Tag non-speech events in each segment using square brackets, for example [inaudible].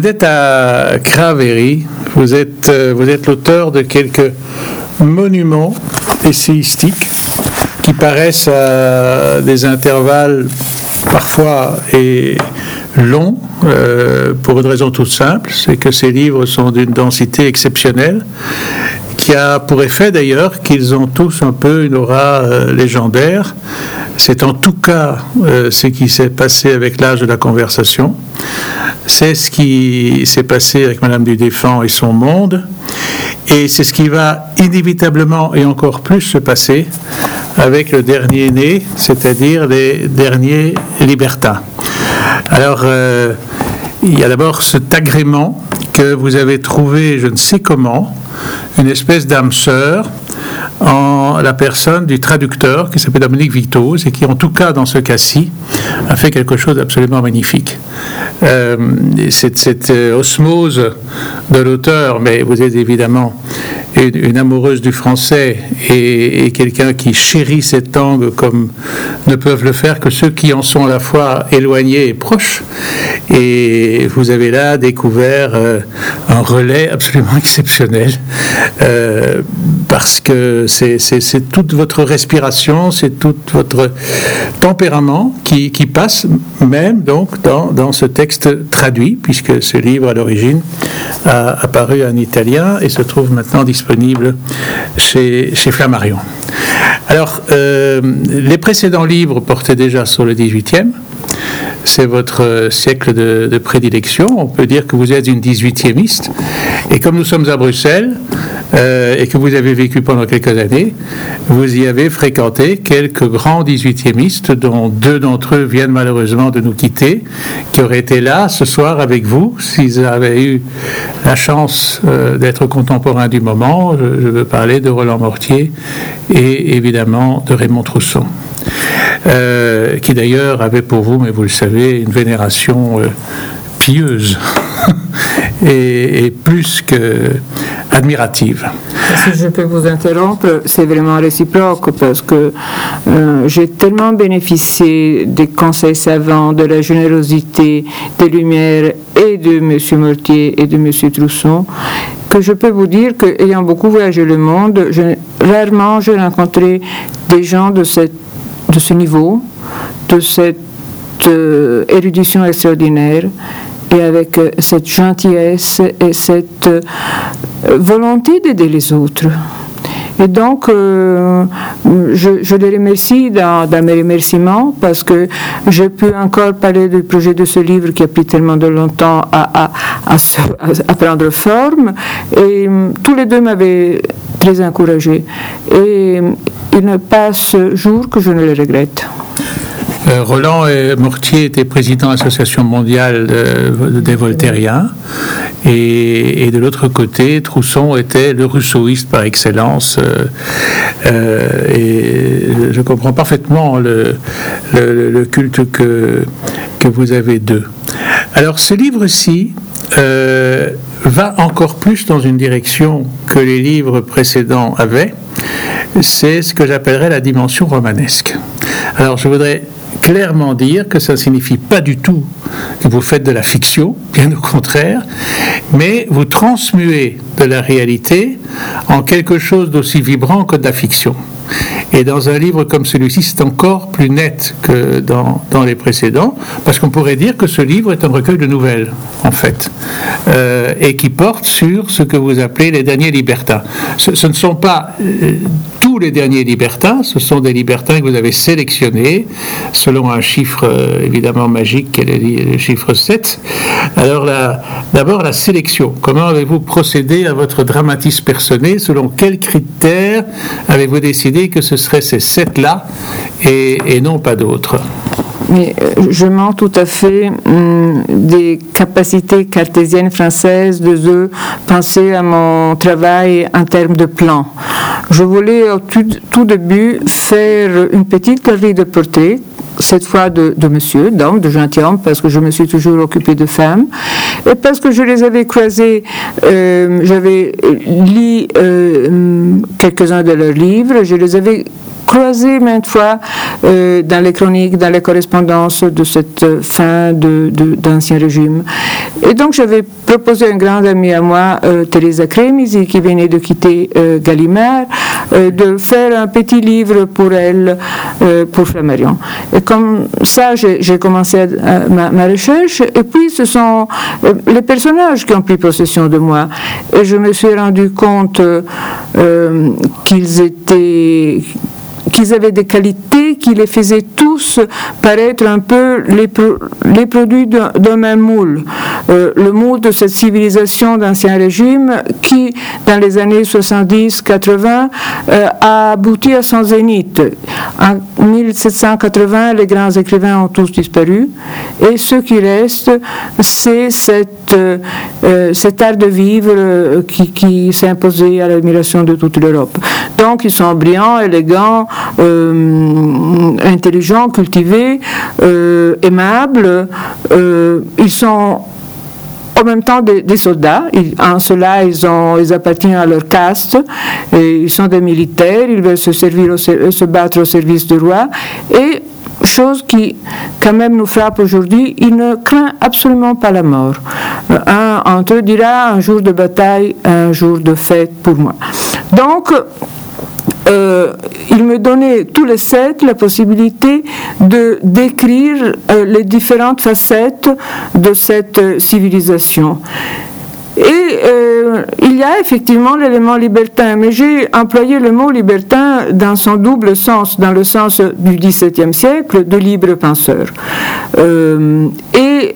Benedetta Craveri, vous êtes, euh, vous êtes l'auteur de quelques monuments essayistique qui paraissent à des intervalles parfois et longs euh, pour une raison toute simple, c'est que ces livres sont d'une densité exceptionnelle qui a pour effet d'ailleurs qu'ils ont tous un peu une aura euh, légendaire. C'est en tout cas euh, ce qui s'est passé avec l'âge de la conversation. C'est ce qui s'est passé avec Madame du et son monde. Et c'est ce qui va inévitablement et encore plus se passer avec le dernier né, c'est-à-dire les derniers libertins. Alors, euh, il y a d'abord cet agrément que vous avez trouvé, je ne sais comment, une espèce d'âme sœur en la personne du traducteur qui s'appelle Dominique Vitoz et qui, en tout cas dans ce cas-ci, a fait quelque chose d'absolument magnifique. Euh, cette, euh, osmose de l'auteur, mais vous êtes évidemment une, amoureuse du français et, quelqu'un qui chérit cette langue comme ne peuvent le faire que ceux qui en sont à la fois éloignés et proches. Et vous avez là découvert euh, un relais absolument [laughs] exceptionnel euh, parce que c'est toute votre respiration, c'est tout votre tempérament qui, passe même donc dans, dans ce texte traduit, puisque ce livre à l'origine a apparu en italien et se trouve maintenant disponible chez Flammarion. Alors, euh, les précédents livres portaient déjà sur le 18e. C'est votre siècle de, prédilection. On peut dire que vous êtes une 18e Et comme nous sommes à Bruxelles, euh, et que vous avez vécu pendant quelques années, vous y avez fréquenté quelques grands 18e dont deux d'entre eux viennent malheureusement de nous quitter, qui auraient été là ce soir avec vous s'ils avaient eu la chance euh, d'être contemporains du moment. Je, veux parler de Roland Mortier et évidemment de Raymond Trousseau. Euh, qui d'ailleurs avait pour vous, mais vous le savez, une vénération pieuse [laughs] et, plus que admirative. Si je peux vous interrompre, c'est vraiment réciproque parce que euh, j'ai tellement bénéficié des conseils savants, de la générosité, des lumières et de M. Mortier et de M. Trousson que je peux vous dire qu'ayant beaucoup voyagé le monde, rarement j'ai rencontré des gens de, cette, de ce niveau, de cette euh, érudition extraordinaire et avec euh, cette gentillesse et cette euh, volonté d'aider les autres. Et donc, je, les remercie dans, mes remerciements parce que j'ai pu encore parler du projet de ce livre qui a pris tellement de longtemps à, à, prendre forme. Et tous les deux m'avaient très encouragé. Et ne passe jour que je ne le regrette. Euh, Roland Mortier était président de l'Association mondiale des Voltairiens. Et, de l'autre côté, Trousson était le rousseauiste par excellence. Euh, euh, et je comprends parfaitement le, culte que, que vous avez d'eux. Alors ce livre-ci va encore plus dans une direction que les livres précédents avaient. C'est ce que j'appellerais la dimension romanesque. Alors je voudrais clairement dire que ça ne signifie pas du tout que vous faites de la fiction, bien au contraire, mais vous transmuez de la réalité en quelque chose d'aussi vibrant que de la fiction. Et dans un livre comme celui-ci, c'est encore plus net que dans, les précédents, parce qu'on pourrait dire que ce livre est un recueil de nouvelles, en fait, euh, et qui porte sur ce que vous appelez les derniers libertins. Ce, ne sont pas euh, tous les derniers libertins, ce sont des libertins que vous avez sélectionnés selon un chiffre euh, évidemment magique qui est le, chiffre 7. Alors d'abord la sélection. Comment avez-vous procédé à votre dramatisme personnel? Selon quels critères avez-vous décidé que ce seraient ces sept-là et, non pas d'autres? Mais euh, je mens tout à fait hum, des capacités cartésiennes françaises de penser à mon travail en termes de plan. Je voulais au tout, début faire une petite galerie de portraits cette fois de, monsieur, d'homme, de gentilhomme, parce que je me suis toujours occupée de femmes, et parce que je les avais croisés, euh, j'avais lu euh, quelques-uns de leurs livres, je les avais croisé maintes fois dans les chroniques, dans les correspondances de cette fin d'Ancien de, Régime. Et donc j'avais proposé à un grand ami à moi, Teresa Cremisi, qui venait de quitter Gallimard, de faire un petit livre pour elle, pour Flammarion. Et comme ça, j'ai commencé ma, recherche, et puis ce sont les personnages qui ont pris possession de moi. Et je me suis rendu compte euh, qu'ils étaient qu'ils avaient des qualités qui les faisaient tous paraître un peu les, produits d'un même moule. Euh, le moule de cette civilisation d'ancien régime qui, dans les années 70-80, euh, a abouti à son zénith. En 1780, les grands écrivains ont tous disparu et ce qui reste, c'est cette, euh, cet art de vivre qui, qui s'est imposé à l'admiration de toute l'Europe. Donc ils sont brillants, élégants, intelligents, cultivés, euh, aimables. Euh, ils sont en même temps des, soldats. en cela, ils, appartiennent à leur caste. Et ils sont des militaires. Ils veulent se, servir se battre au service du roi. Et chose qui quand même nous frappe aujourd'hui, ils ne craignent absolument pas la mort. Un entre eux dira un jour de bataille, un jour de fête pour moi. Donc, euh, il me donnait tous les sept la possibilité de décrire euh, les différentes facettes de cette civilisation. Et euh, il y a effectivement l'élément libertin, mais j'ai employé le mot libertin dans son double sens, dans le sens du XVIIe siècle de libre penseur. et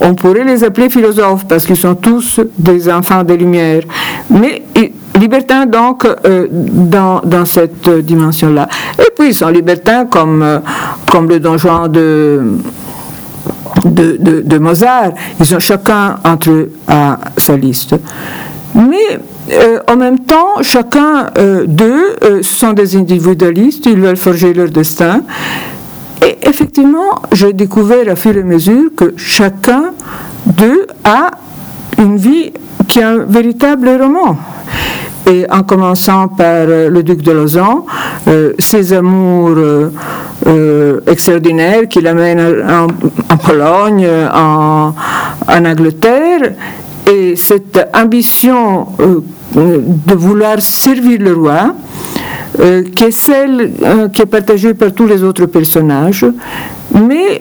on pourrait les appeler philosophes parce qu'ils sont tous des enfants des Lumières. Mais libertins donc euh, dans, cette dimension-là. Et puis ils sont libertins comme, euh, le Don Juan de, Mozart. Ils ont chacun entre eux sa liste. Mais euh, en même temps, chacun d'eux sont des individualistes, ils veulent forger leur destin. Et effectivement, j'ai découvert à fur et à mesure que chacun d'eux a une vie qui est un véritable roman et en commençant par euh, le duc de Lausanne, euh, ses amours euh, extraordinaires qui l'amènent en, Pologne, en, Angleterre, et cette ambition de vouloir servir le roi, qui est celle qui est partagée par tous les autres personnages, mais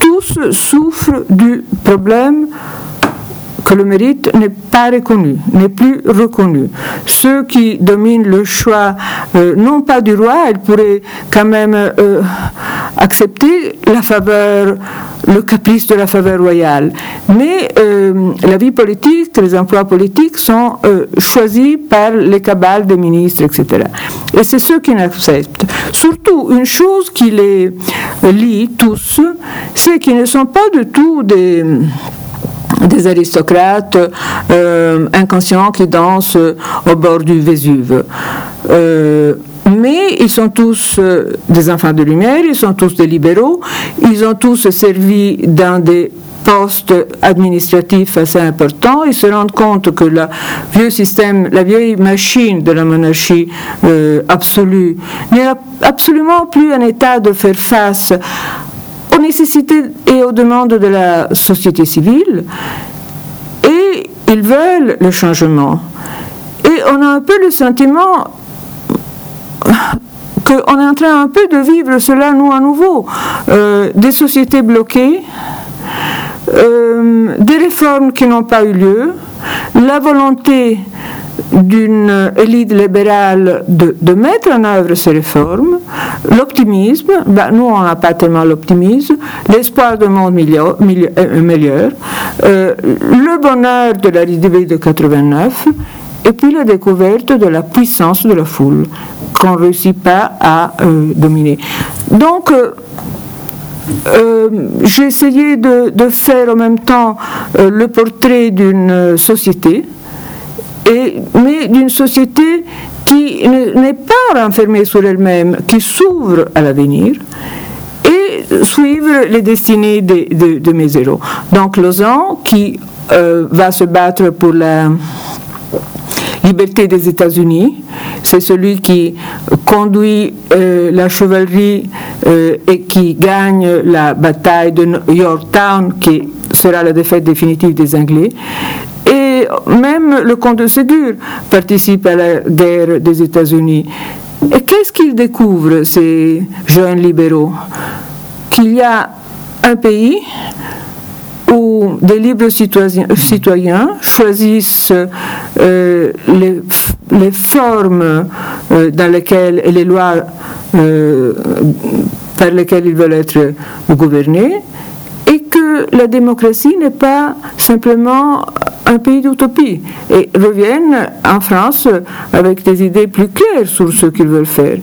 tous souffrent du problème que le mérite n'est pas reconnu, n'est plus reconnu. Ceux qui dominent le choix, euh, non pas du roi, ils pourraient quand même euh, accepter la faveur, le caprice de la faveur royale. Mais euh, la vie politique, les emplois politiques sont choisis par les cabales des ministres, etc. Et c'est ceux qui n'acceptent. Surtout, une chose qui les lie tous, c'est qu'ils ne sont pas du tout des des aristocrates euh, inconscients qui dansent au bord du Vésuve. Euh, mais ils sont tous euh, des enfants de lumière, ils sont tous des libéraux, ils ont tous servi dans des postes administratifs assez importants, ils se rendent compte que le vieux système, la vieille machine de la monarchie absolue n'est absolument plus en état de faire face aux nécessités et aux demandes de la société civile et ils veulent le changement. Et on a un peu le sentiment qu'on est en train un peu de vivre cela, nous, à nouveau. Euh, des sociétés bloquées, euh, des réformes qui n'ont pas eu lieu, la volonté d'une élite libérale de, mettre en œuvre ces réformes, l'optimisme, ben, nous on n'a pas tellement l'optimisme, l'espoir d'un monde meilleur, euh, euh, le bonheur de la République de 89, et puis la découverte de la puissance de la foule qu'on ne réussit pas à euh, dominer. Donc, j'ai essayé de, faire en même temps le portrait d'une société mais d'une société qui n'est pas renfermée sur elle-même, qui s'ouvre à l'avenir et suivre les destinées de, mes héros. Donc Lausanne, qui euh, va se battre pour la liberté des États-Unis. C'est celui qui conduit euh, la chevalerie euh, et qui gagne la bataille de Yorktown, qui sera la défaite définitive des Anglais. Même le comte de Ségur participe à la guerre des États-Unis. Et qu'est-ce qu'ils découvrent, ces jeunes libéraux? Qu'il y a un pays où des libres citoyens, choisissent euh, les, formes euh, dans lesquelles et les lois euh, par lesquelles ils veulent être gouvernés et que la démocratie n'est pas simplement un pays d'utopie et reviennent en France avec des idées plus claires sur ce qu'ils veulent faire.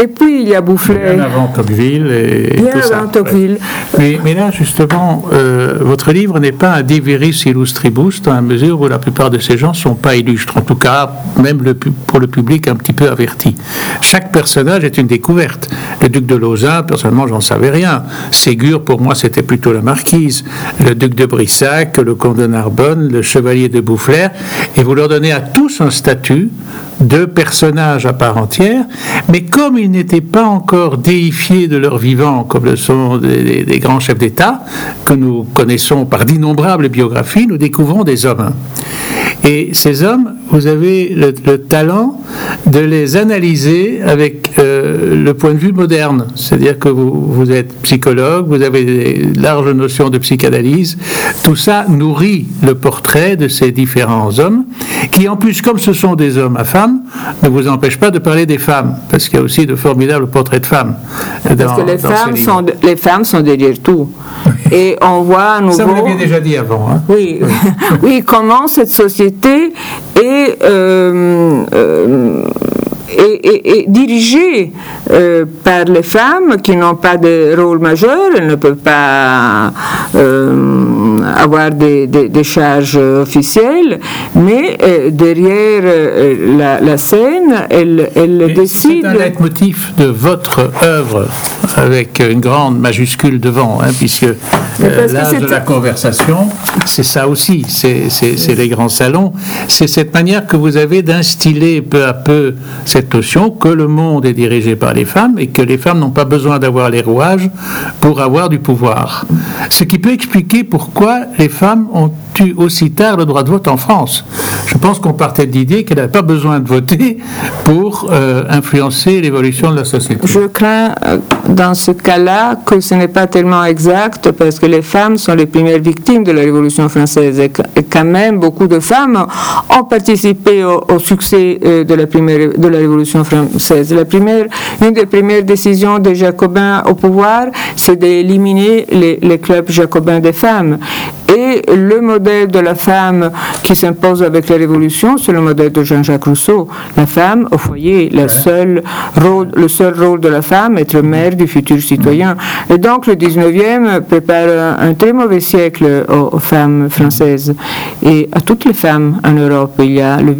Et puis il y a Boufflet. Bien avant Tocqueville et, bien avant Tocqueville. Mais, mais, là, justement, euh, votre livre n'est pas un Diviris illustribus dans la mesure où la plupart de ces gens ne sont pas illustres, en tout cas, même le, pour le public un petit peu averti. Chaque personnage est une découverte. Le duc de Lausanne, personnellement, j'en savais rien. Ségur, pour moi, c'était plutôt la marquise. Le duc de Brissac, le comte de Narbonne, le chevalier de Boufflers, et vous leur donnez à tous un statut de personnages à part entière, mais comme ils n'étaient pas encore déifiés de leur vivant, comme le sont des, des grands chefs d'État, que nous connaissons par d'innombrables biographies, nous découvrons des hommes. Et ces hommes, vous avez le, talent de les analyser avec euh, le point de vue moderne. C'est-à-dire que vous, vous, êtes psychologue, vous avez des larges notions de psychanalyse. Tout ça nourrit le portrait de ces différents hommes, qui en plus, comme ce sont des hommes à femmes, ne vous empêchent pas de parler des femmes, parce qu'il y a aussi de formidables portraits de femmes. parce que les femmes, sont, les femmes sont derrière tout. Et on voit à nouveau... Ça, vous l'aviez déjà dit avant. Hein? Oui. oui, [laughs] comment cette société est... Euh, euh, dirigée euh, par les femmes qui n'ont pas de rôle majeur, elles ne peuvent pas euh, avoir des, des, charges officielles, mais euh, derrière la, la, scène, elles, elles décident... C'est un leitmotiv de votre œuvre, avec une grande majuscule devant, hein, puisque l'âge de la conversation, c'est ça aussi, c'est les grands salons, c'est cette manière que vous avez d'instiller peu à peu cette notion que le monde est dirigé par les femmes et que les femmes n'ont pas besoin d'avoir les rouages pour avoir du pouvoir. Ce qui peut expliquer pourquoi les femmes ont eu aussi tard le droit de vote en France. Je pense qu'on partait de l'idée qu'elles n'avaient pas besoin de voter pour euh, influencer l'évolution de la société. Je crains euh, dans ce cas-là que ce n'est pas tellement exact parce que les femmes sont les premières victimes de la Révolution française et quand même beaucoup de femmes ont participé au, au succès euh, de la, première, de la Révolution française. La première, une des premières décisions des Jacobins au pouvoir, c'est d'éliminer les, les clubs jacobins des femmes. Et le modèle de la femme qui s'impose avec la Révolution, c'est le modèle de Jean-Jacques Rousseau. La femme au foyer, le seul rôle, le seul rôle de la femme, être mère du futur citoyen. Et donc le 19e prépare un, très mauvais siècle aux, aux, femmes françaises et à toutes les femmes en Europe. Il y a le,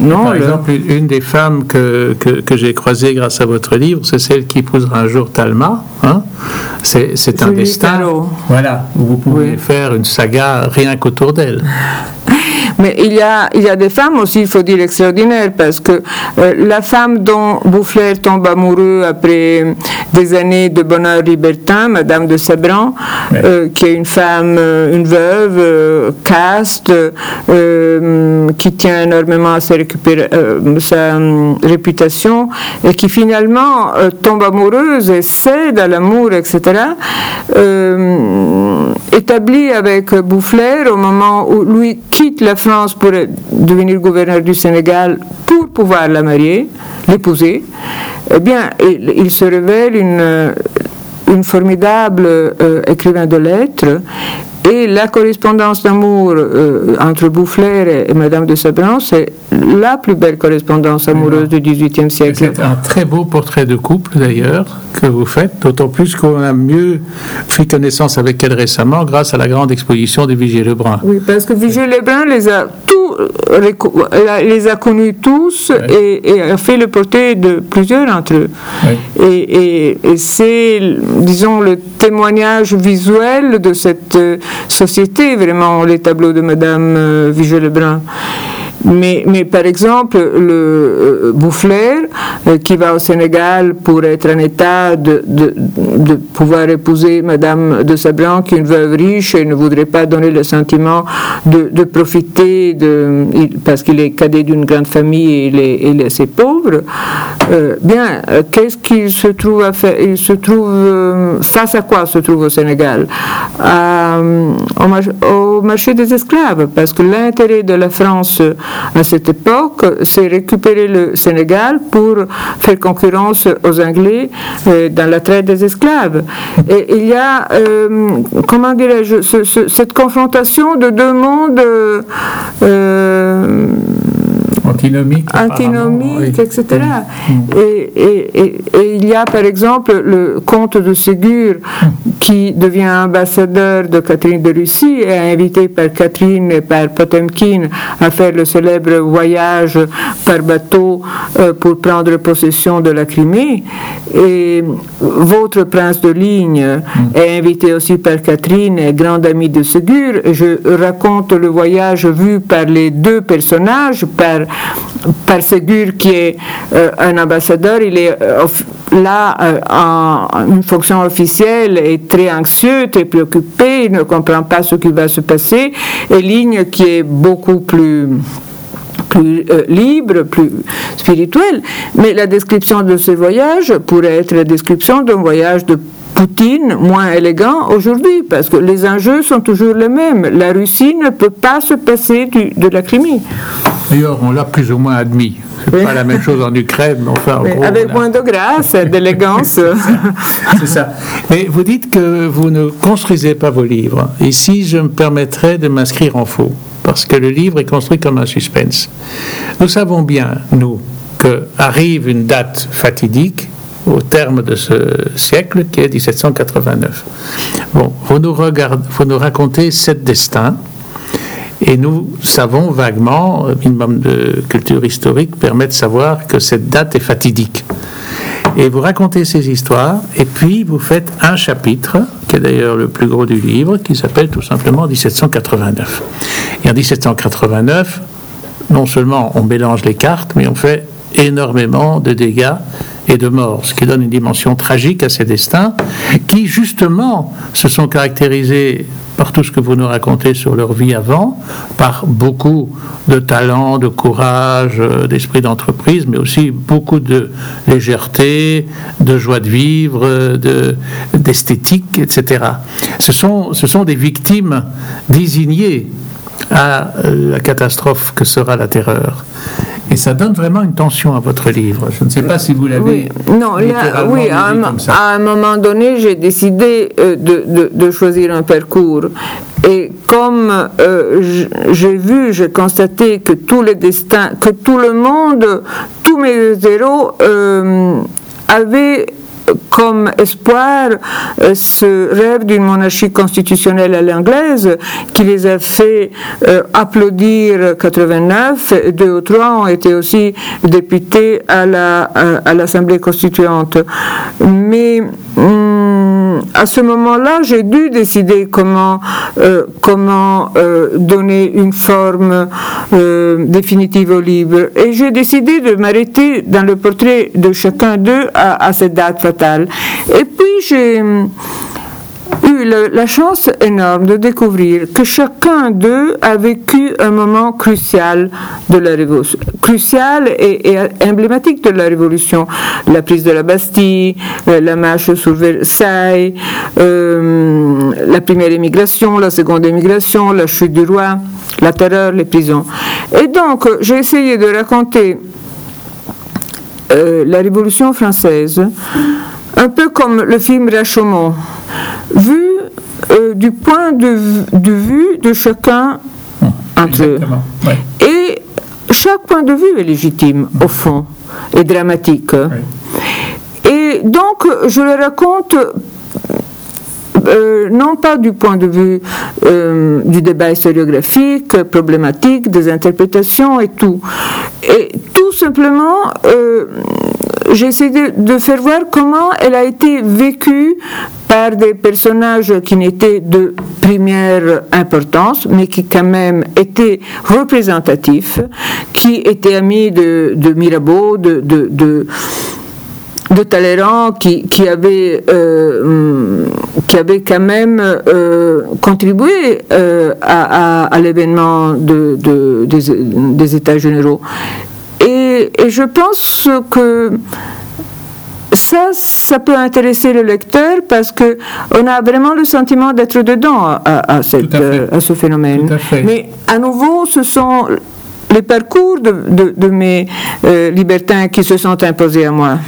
non, Par exemple, une des femmes que, que, j'ai croisées grâce à votre livre, c'est celle qui épousera un jour Talma. Hein c'est un destin. Voilà, vous pouvez faire une saga rien qu'autour d'elle. Mais il y, a, il y a des femmes aussi, il faut dire, extraordinaires, parce que euh, la femme dont Boufflers tombe amoureux après des années de bonheur libertin, Madame de Sabran, euh, qui est une femme, euh, une veuve, caste, qui tient énormément à sa, sa réputation, et qui finalement tombe amoureuse et cède à l'amour, etc., établit avec Boufflers au moment où lui quitte la France pour devenir gouverneur du Sénégal pour pouvoir la marier, l'épouser, eh bien, il, se révèle une, une formidable euh, écrivain de lettres et la correspondance d'amour euh, entre Boufflers et, Madame de Sabran, c'est la plus belle correspondance amoureuse du XVIIIe siècle. C'est un très beau portrait de couple d'ailleurs que vous faites, d'autant plus qu'on a mieux fait connaissance avec elle récemment grâce à la grande exposition de Vigier Lebrun. Oui, parce que Vigier Lebrun les a tous, les a connus tous et, a fait le portrait de plusieurs d'entre eux. Et, et c'est, disons, le témoignage visuel de cette société, vraiment, les tableaux de Madame euh, Vigée-Lebrun. Mais, par exemple, le euh, Bouffler, euh, qui va au Sénégal pour être en état de, pouvoir épouser Madame de Sabran, qui est une veuve riche et ne voudrait pas donner le sentiment de, profiter, de, parce qu'il est cadet d'une grande famille et il est, assez pauvre, euh, bien, qu'est-ce qu'il se trouve face à quoi se trouve au Sénégal? Au marché des esclaves, parce que l'intérêt de la France à cette époque, c'est récupérer le Sénégal pour faire concurrence aux Anglais euh, dans la traite des esclaves. Et il y a, euh, comment dirais-je, cette confrontation de deux mondes. Euh, antinomique, antinomique etc. Et, et, il y a par exemple le comte de Ségur qui devient ambassadeur de Catherine de Russie et invité par Catherine et par Potemkin à faire le célèbre voyage par bateau euh, pour prendre possession de la Crimée. Et votre prince de ligne est invité aussi par Catherine, grande amie de Ségur. Je raconte le voyage vu par les deux personnages, par par Ségur qui est euh, un ambassadeur, il est euh, là euh, en une fonction officielle et très anxieux, très préoccupé, il ne comprend pas ce qui va se passer, et Ligne qui est beaucoup plus libre, plus spirituel. Mais la description de ce voyage pourrait être la description d'un voyage de Poutine moins élégant aujourd'hui, parce que les enjeux sont toujours les mêmes. La Russie ne peut pas se passer de la Crimée. D'ailleurs, on l'a plus ou moins admis. C'est pas la même chose en Ukraine, mais enfin. avec moins de grâce, d'élégance. [laughs] C'est ça. Mais vous dites que vous ne construisez pas vos livres. Si je me permettrais de m'inscrire en faux, parce que le livre est construit comme un suspense. Nous savons bien, nous, que arrive une date fatidique au terme de ce siècle, qui est 1789. Bon, vous nous, racontez sept destins et nous savons vaguement, minimum de culture historique permet de savoir que cette date est fatidique. Et vous racontez ces histoires, et puis vous faites un chapitre, qui est d'ailleurs le plus gros du livre, qui s'appelle tout simplement 1789. Et en 1789, non seulement on mélange les cartes, mais on fait énormément de dégâts et de morts, ce qui donne une dimension tragique à ces destins, qui justement se sont caractérisés par tout ce que vous nous racontez sur leur vie avant, par beaucoup de talent, de courage, euh, d'esprit d'entreprise, mais aussi beaucoup de légèreté, de joie de vivre, d'esthétique, etc. Ce sont, ce sont des victimes désignées à la catastrophe que sera la terreur. Et ça donne vraiment une tension à votre livre. Je ne sais pas si vous l'avez. Oui, non, oui, à un, moment donné, j'ai décidé euh, de, de, choisir un parcours. Et comme euh, j'ai vu, j'ai constaté que tous les destins, que tout le monde, tous mes héros euh, avaient comme espoir euh, ce rêve d'une monarchie constitutionnelle à l'anglaise qui les a fait euh, applaudir 89. Deux ou trois ont été aussi députés à l'Assemblée constituante. Mais hum, à ce moment-là, j'ai dû décider comment, euh, comment donner une forme définitive au livre. Et j'ai décidé de m'arrêter dans le portrait de chacun d'eux à, à cette date et puis j'ai eu la chance énorme de découvrir que chacun d'eux a vécu un moment crucial de la révolution, crucial et, emblématique de la révolution. La prise de la Bastille, euh, la marche sur Versailles, euh, la première émigration, la seconde émigration, la chute du roi, la terreur, les prisons. Et donc, j'ai essayé de raconter euh, la Révolution française un peu comme le film Rashomon, vu euh, du point de, vue de chacun entre eux. Et chaque point de vue est légitime, au fond, et dramatique. Et donc, je le raconte euh, non pas du point de vue euh, du débat historiographique, problématique, des interprétations et tout. Et tout simplement j'ai essayé de, faire voir comment elle a été vécue par des personnages qui n'étaient de première importance, mais qui quand même étaient représentatifs, qui étaient amis de, Mirabeau, de, de, de Talleyrand qui, qui, avait, euh, qui quand même euh, contribué euh, à, l'événement de, de, des, des, États généraux. Et, et, je pense que ça, ça peut intéresser le lecteur parce que on a vraiment le sentiment d'être dedans à, à, cette, à, à ce phénomène. Mais à nouveau, ce sont les parcours de, de, de mes libertins qui se sont imposés à moi.